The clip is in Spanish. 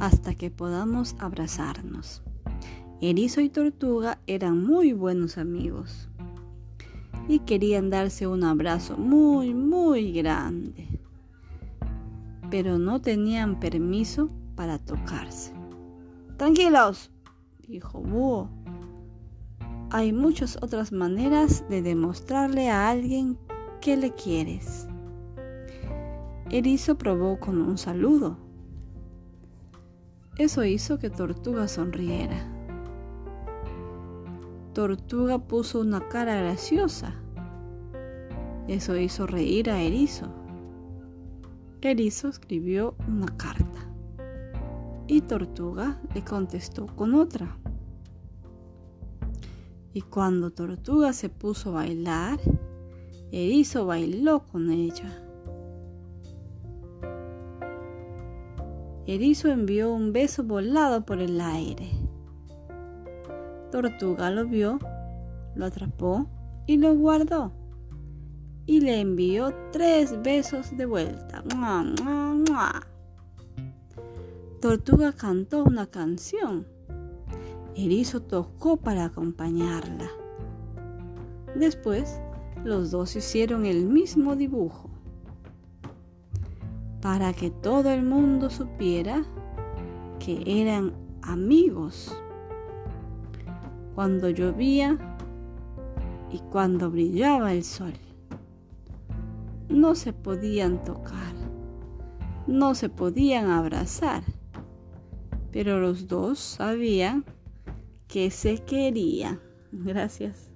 hasta que podamos abrazarnos. Erizo y Tortuga eran muy buenos amigos y querían darse un abrazo muy, muy grande, pero no tenían permiso para tocarse. Tranquilos, dijo Búho. Hay muchas otras maneras de demostrarle a alguien que le quieres. Erizo probó con un saludo. Eso hizo que Tortuga sonriera. Tortuga puso una cara graciosa. Eso hizo reír a Erizo. Erizo escribió una carta y Tortuga le contestó con otra. Y cuando Tortuga se puso a bailar, Erizo bailó con ella. Erizo envió un beso volado por el aire. Tortuga lo vio, lo atrapó y lo guardó. Y le envió tres besos de vuelta. Tortuga cantó una canción. Erizo tocó para acompañarla. Después, los dos hicieron el mismo dibujo. Para que todo el mundo supiera que eran amigos cuando llovía y cuando brillaba el sol. No se podían tocar, no se podían abrazar, pero los dos sabían que se querían. Gracias.